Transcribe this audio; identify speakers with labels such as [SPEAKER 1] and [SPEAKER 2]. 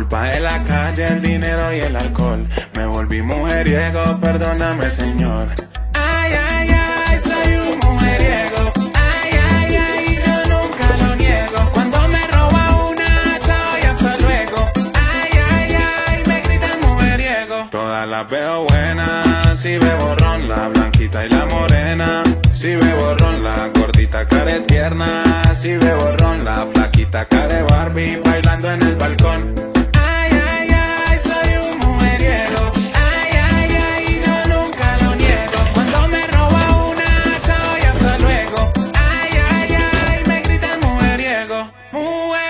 [SPEAKER 1] culpa de la calle, el dinero y el alcohol. Me volví mujeriego, perdóname, señor. Ay, ay, ay, soy un mujeriego. Ay, ay, ay, yo nunca lo niego. Cuando me roba una, chao y hasta luego. Ay, ay, ay, me gritan mujeriego. Todas las veo buenas, si bebo ron, la blanquita y la morena. Si bebo ron, la gordita care tierna. Si bebo ron, la flaquita care Barbie bailando en el balcón. who